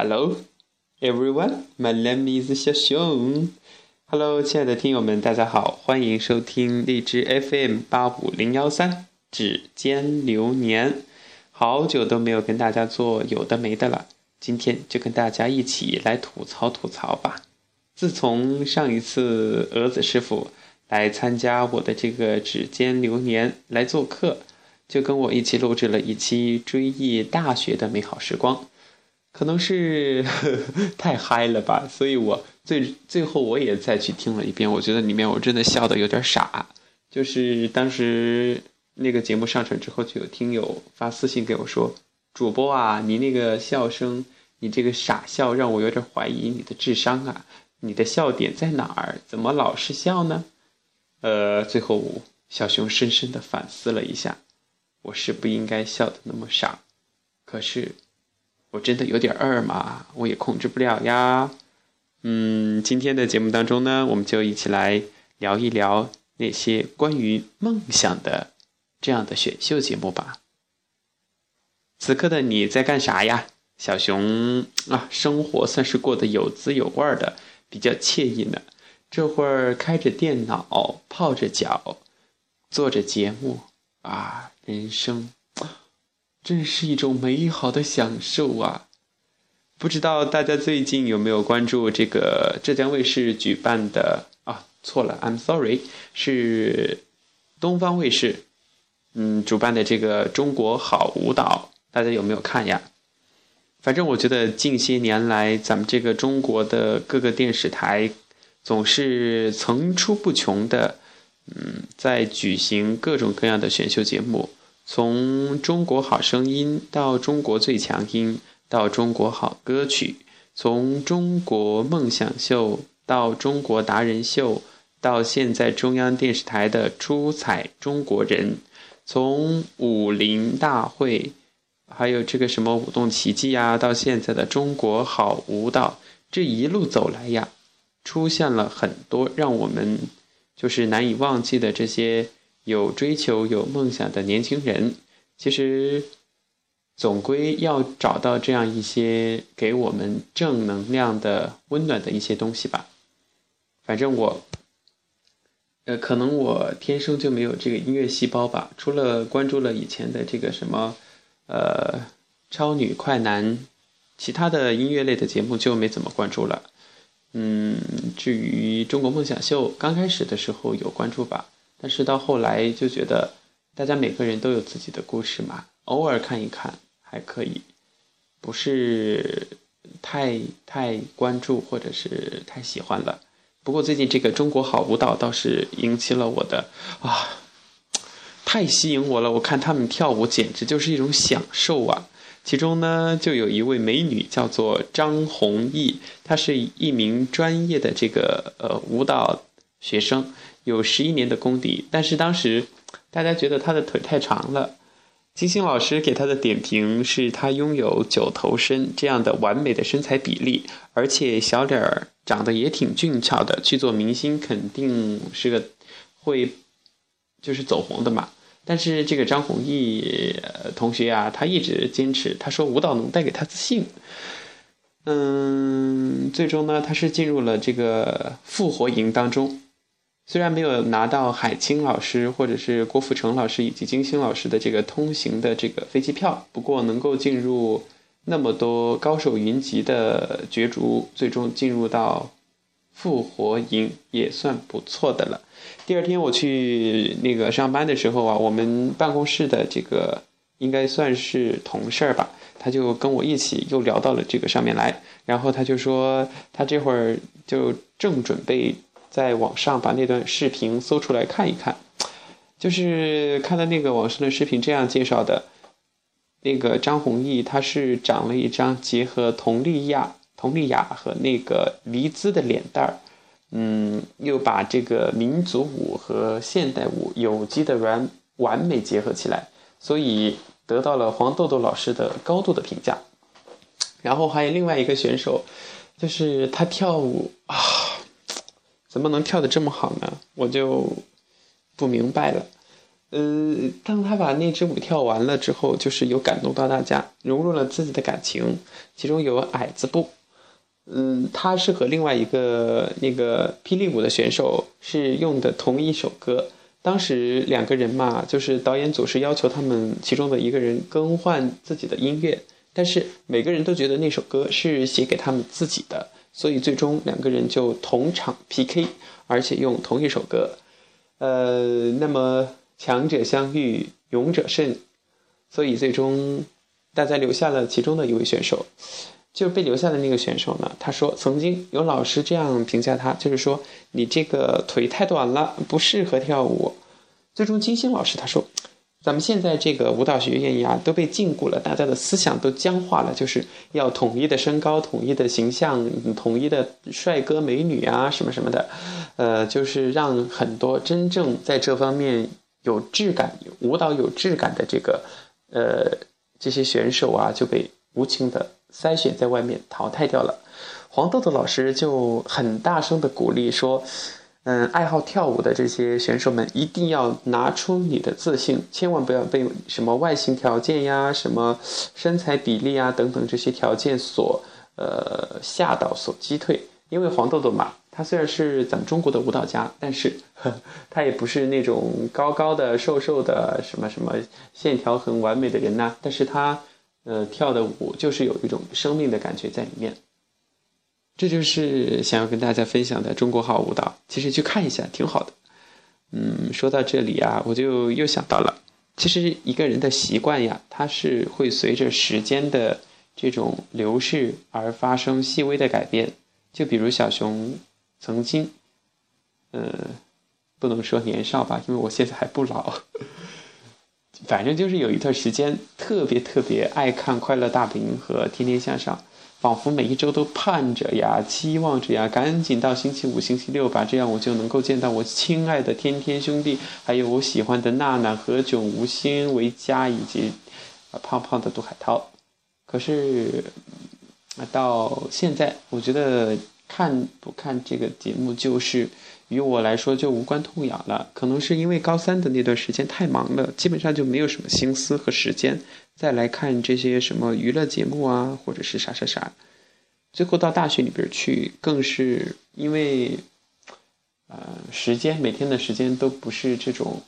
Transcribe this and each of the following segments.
Hello, everyone. My name is 小熊。Hello，亲爱的听友们，大家好，欢迎收听荔枝 FM 八五零幺三指尖流年。好久都没有跟大家做有的没的了，今天就跟大家一起来吐槽吐槽吧。自从上一次蛾子师傅来参加我的这个指尖流年来做客，就跟我一起录制了一期追忆大学的美好时光。可能是 太嗨了吧，所以我最最后我也再去听了一遍，我觉得里面我真的笑的有点傻。就是当时那个节目上传之后，就有听友发私信给我说：“主播啊，你那个笑声，你这个傻笑让我有点怀疑你的智商啊，你的笑点在哪儿？怎么老是笑呢？”呃，最后小熊深深的反思了一下，我是不应该笑的那么傻，可是。我真的有点二嘛，我也控制不了呀。嗯，今天的节目当中呢，我们就一起来聊一聊那些关于梦想的这样的选秀节目吧。此刻的你在干啥呀，小熊啊？生活算是过得有滋有味的，比较惬意呢。这会儿开着电脑，泡着脚，做着节目啊，人生。真是一种美好的享受啊！不知道大家最近有没有关注这个浙江卫视举办的啊？错了，I'm sorry，是东方卫视，嗯，主办的这个《中国好舞蹈》，大家有没有看呀？反正我觉得近些年来，咱们这个中国的各个电视台总是层出不穷的，嗯，在举行各种各样的选秀节目。从中国好声音到中国最强音，到中国好歌曲；从中国梦想秀到中国达人秀，到现在中央电视台的出彩中国人；从武林大会，还有这个什么舞动奇迹啊，到现在的中国好舞蹈，这一路走来呀，出现了很多让我们就是难以忘记的这些。有追求、有梦想的年轻人，其实总归要找到这样一些给我们正能量的、温暖的一些东西吧。反正我，呃，可能我天生就没有这个音乐细胞吧。除了关注了以前的这个什么，呃，超女、快男，其他的音乐类的节目就没怎么关注了。嗯，至于中国梦想秀，刚开始的时候有关注吧。但是到后来就觉得，大家每个人都有自己的故事嘛，偶尔看一看还可以，不是太太关注或者是太喜欢了。不过最近这个中国好舞蹈倒是引起了我的啊，太吸引我了！我看他们跳舞简直就是一种享受啊。其中呢，就有一位美女叫做张弘毅，她是一名专业的这个呃舞蹈学生。有十一年的功底，但是当时大家觉得他的腿太长了。金星老师给他的点评是他拥有九头身这样的完美的身材比例，而且小脸儿长得也挺俊俏的，去做明星肯定是个会就是走红的嘛。但是这个张弘毅同学啊，他一直坚持，他说舞蹈能带给他自信。嗯，最终呢，他是进入了这个复活营当中。虽然没有拿到海清老师或者是郭富城老师以及金星老师的这个通行的这个飞机票，不过能够进入那么多高手云集的角逐，最终进入到复活营也算不错的了。第二天我去那个上班的时候啊，我们办公室的这个应该算是同事吧，他就跟我一起又聊到了这个上面来，然后他就说他这会儿就正准备。在网上把那段视频搜出来看一看，就是看到那个网上的视频这样介绍的，那个张弘毅他是长了一张结合佟丽娅、佟丽娅和那个黎姿的脸蛋儿，嗯，又把这个民族舞和现代舞有机的完完美结合起来，所以得到了黄豆豆老师的高度的评价。然后还有另外一个选手，就是他跳舞啊。怎么能跳得这么好呢？我就不明白了。呃，当他把那支舞跳完了之后，就是有感动到大家，融入了自己的感情。其中有矮子步，嗯，他是和另外一个那个霹雳舞的选手是用的同一首歌。当时两个人嘛，就是导演组是要求他们其中的一个人更换自己的音乐，但是每个人都觉得那首歌是写给他们自己的，所以最终两个人就同场 PK，而且用同一首歌。呃，那么。强者相遇，勇者胜，所以最终大家留下了其中的一位选手，就被留下的那个选手呢。他说，曾经有老师这样评价他，就是说你这个腿太短了，不适合跳舞。最终金星老师他说，咱们现在这个舞蹈学院呀都被禁锢了，大家的思想都僵化了，就是要统一的身高、统一的形象、统一的帅哥美女啊什么什么的，呃，就是让很多真正在这方面。有质感、舞蹈有质感的这个，呃，这些选手啊，就被无情的筛选在外面淘汰掉了。黄豆豆老师就很大声的鼓励说：“嗯，爱好跳舞的这些选手们，一定要拿出你的自信，千万不要被什么外形条件呀、什么身材比例啊等等这些条件所呃吓到、所击退。因为黄豆豆嘛。”他虽然是咱们中国的舞蹈家，但是 他也不是那种高高的、瘦瘦的、什么什么线条很完美的人呐。但是他，呃，跳的舞就是有一种生命的感觉在里面。这就是想要跟大家分享的中国好舞蹈。其实去看一下挺好的。嗯，说到这里啊，我就又想到了，其实一个人的习惯呀，它是会随着时间的这种流逝而发生细微的改变。就比如小熊。曾经，呃，不能说年少吧，因为我现在还不老。反正就是有一段时间特别特别爱看《快乐大本营》和《天天向上》，仿佛每一周都盼着呀、期望着呀，赶紧到星期五、星期六吧，这样我就能够见到我亲爱的天天兄弟，还有我喜欢的娜娜、何炅、吴昕、维嘉以及啊胖胖的杜海涛。可是，到现在，我觉得。看不看这个节目，就是于我来说就无关痛痒了。可能是因为高三的那段时间太忙了，基本上就没有什么心思和时间再来看这些什么娱乐节目啊，或者是啥啥啥。最后到大学里边去，更是因为，呃，时间每天的时间都不是这种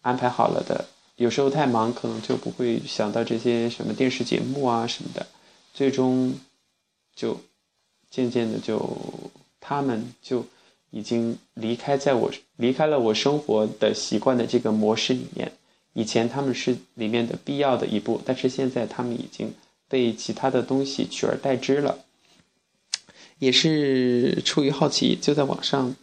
安排好了的，有时候太忙，可能就不会想到这些什么电视节目啊什么的，最终就。渐渐的，就他们就已经离开在我离开了我生活的习惯的这个模式里面。以前他们是里面的必要的一步，但是现在他们已经被其他的东西取而代之了。也是出于好奇，就在网上，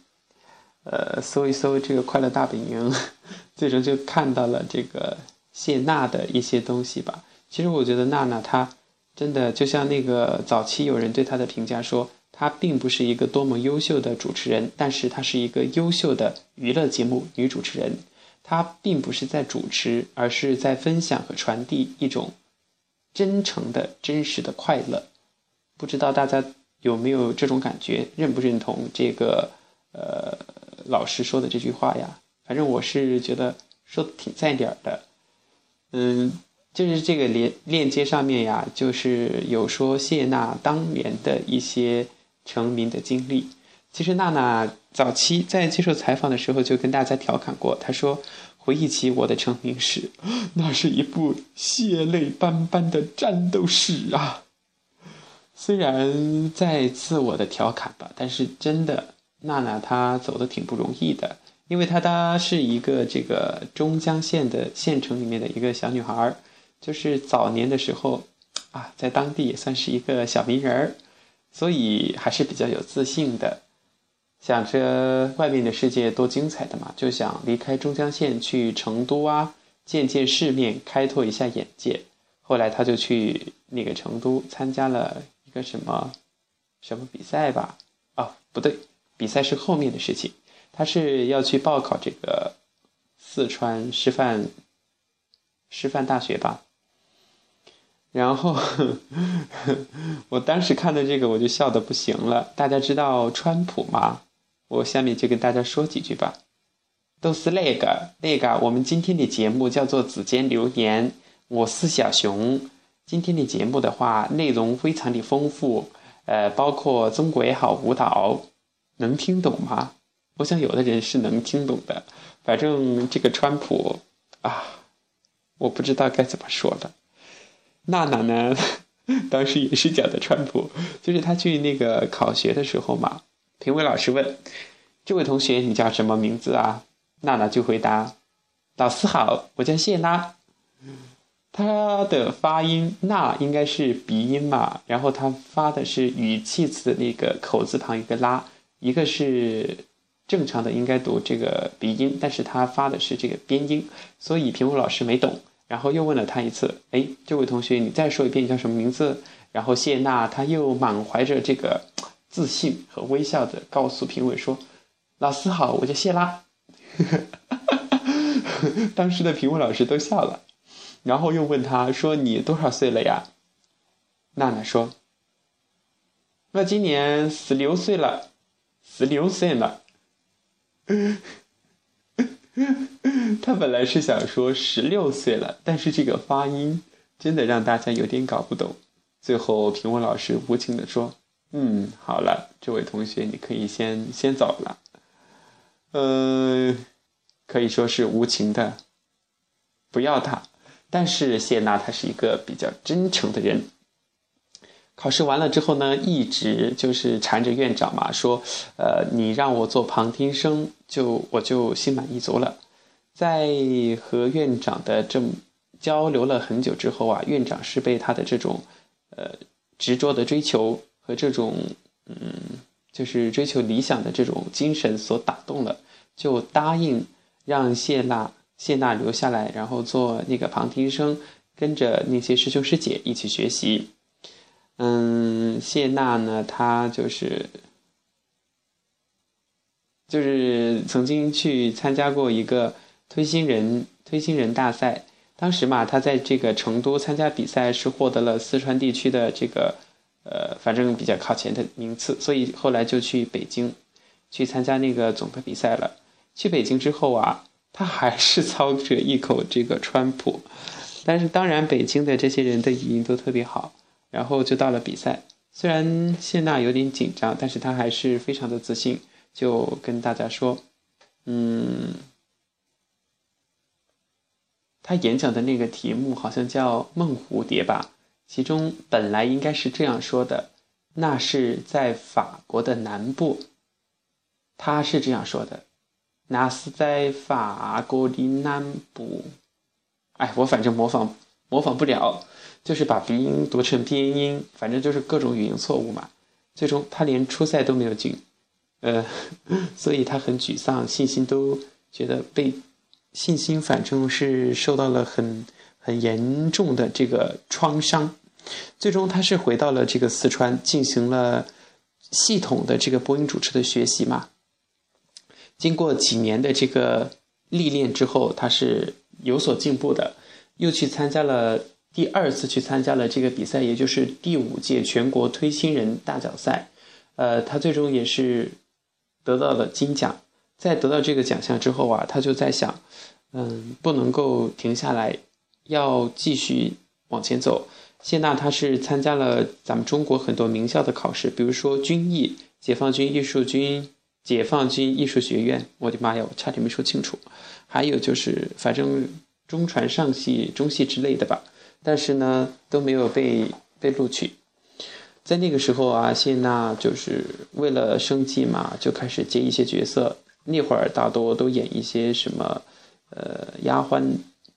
呃，搜一搜这个《快乐大本营》，最终就看到了这个谢娜的一些东西吧。其实我觉得娜娜她。真的就像那个早期有人对她的评价说，她并不是一个多么优秀的主持人，但是她是一个优秀的娱乐节目女主持人。她并不是在主持，而是在分享和传递一种真诚的真实的快乐。不知道大家有没有这种感觉，认不认同这个呃老师说的这句话呀？反正我是觉得说的挺在点儿的，嗯。就是这个链链接上面呀，就是有说谢娜当年的一些成名的经历。其实娜娜早期在接受采访的时候就跟大家调侃过，她说回忆起我的成名史，那是一部血泪斑斑的战斗史啊。虽然在自我的调侃吧，但是真的娜娜她走的挺不容易的，因为她她是一个这个中江县的县城里面的一个小女孩儿。就是早年的时候，啊，在当地也算是一个小名人儿，所以还是比较有自信的，想着外面的世界多精彩的嘛，就想离开中江县去成都啊，见见世面，开拓一下眼界。后来他就去那个成都参加了一个什么什么比赛吧？哦，不对，比赛是后面的事情，他是要去报考这个四川师范师范大学吧。然后，我当时看到这个，我就笑的不行了。大家知道川普吗？我下面就跟大家说几句吧。都是那个那个。我们今天的节目叫做《指尖流年》，我是小熊。今天的节目的话，内容非常的丰富，呃，包括中国也好舞蹈，能听懂吗？我想有的人是能听懂的。反正这个川普啊，我不知道该怎么说了。娜娜呢，当时也是讲的川普，就是他去那个考学的时候嘛，评委老师问这位同学你叫什么名字啊？娜娜就回答：“老师好，我叫谢娜。”他的发音“那”应该是鼻音嘛，然后他发的是语气词的那个口字旁一个“拉”，一个是正常的应该读这个鼻音，但是他发的是这个边音，所以评委老师没懂，然后又问了他一次：“哎，这位同学，你再说一遍，你叫什么名字？”然后谢娜她又满怀着这个自信和微笑的告诉评委说：“老师好，我叫谢拉。”当时的评委老师都笑了，然后又问他说：“你多少岁了呀？”娜娜说：“我今年十六岁了，十六岁了。”他本来是想说十六岁了，但是这个发音真的让大家有点搞不懂。最后评委老师无情的说：“嗯，好了，这位同学你可以先先走了。”嗯。可以说是无情的，不要他。但是谢娜她是一个比较真诚的人。考试完了之后呢，一直就是缠着院长嘛，说：“呃，你让我做旁听生，就我就心满意足了。”在和院长的这么交流了很久之后啊，院长是被他的这种呃执着的追求和这种嗯就是追求理想的这种精神所打动了，就答应。让谢娜谢娜留下来，然后做那个旁听生，跟着那些师兄师姐一起学习。嗯，谢娜呢，她就是就是曾经去参加过一个推新人推新人大赛，当时嘛，她在这个成都参加比赛是获得了四川地区的这个呃，反正比较靠前的名次，所以后来就去北京去参加那个总的比赛了。去北京之后啊，他还是 操着一口这个川普，但是当然北京的这些人的语音都特别好。然后就到了比赛，虽然谢娜有点紧张，但是她还是非常的自信，就跟大家说：“嗯，他演讲的那个题目好像叫梦蝴蝶吧，其中本来应该是这样说的，那是在法国的南部，他是这样说的。”那是在法国的南部，哎，我反正模仿模仿不了，就是把鼻音读成边音，反正就是各种语音错误嘛。最终他连初赛都没有进，呃，所以他很沮丧，信心都觉得被信心反正是受到了很很严重的这个创伤。最终他是回到了这个四川，进行了系统的这个播音主持的学习嘛。经过几年的这个历练之后，他是有所进步的，又去参加了第二次去参加了这个比赛，也就是第五届全国推新人大奖赛。呃，他最终也是得到了金奖。在得到这个奖项之后啊，他就在想，嗯，不能够停下来，要继续往前走。谢娜她是参加了咱们中国很多名校的考试，比如说军艺、解放军艺术军。解放军艺术学院，我的妈呀，我差点没说清楚。还有就是，反正中传上戏、中戏之类的吧，但是呢都没有被被录取。在那个时候啊，谢娜就是为了生计嘛，就开始接一些角色。那会儿大多都演一些什么，呃，丫鬟、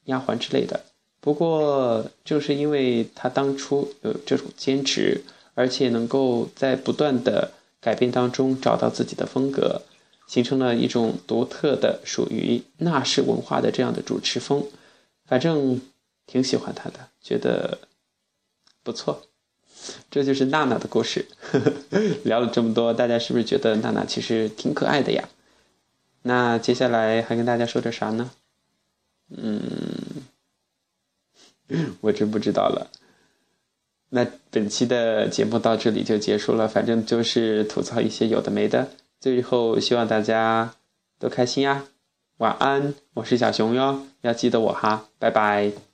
丫鬟之类的。不过，就是因为她当初有这种坚持，而且能够在不断的。改变当中找到自己的风格，形成了一种独特的属于纳式文化的这样的主持风，反正挺喜欢他的，觉得不错。这就是娜娜的故事。聊了这么多，大家是不是觉得娜娜其实挺可爱的呀？那接下来还跟大家说点啥呢？嗯，我真不知道了。那本期的节目到这里就结束了，反正就是吐槽一些有的没的。最后希望大家都开心呀，晚。晚安，我是小熊哟，要记得我哈，拜拜。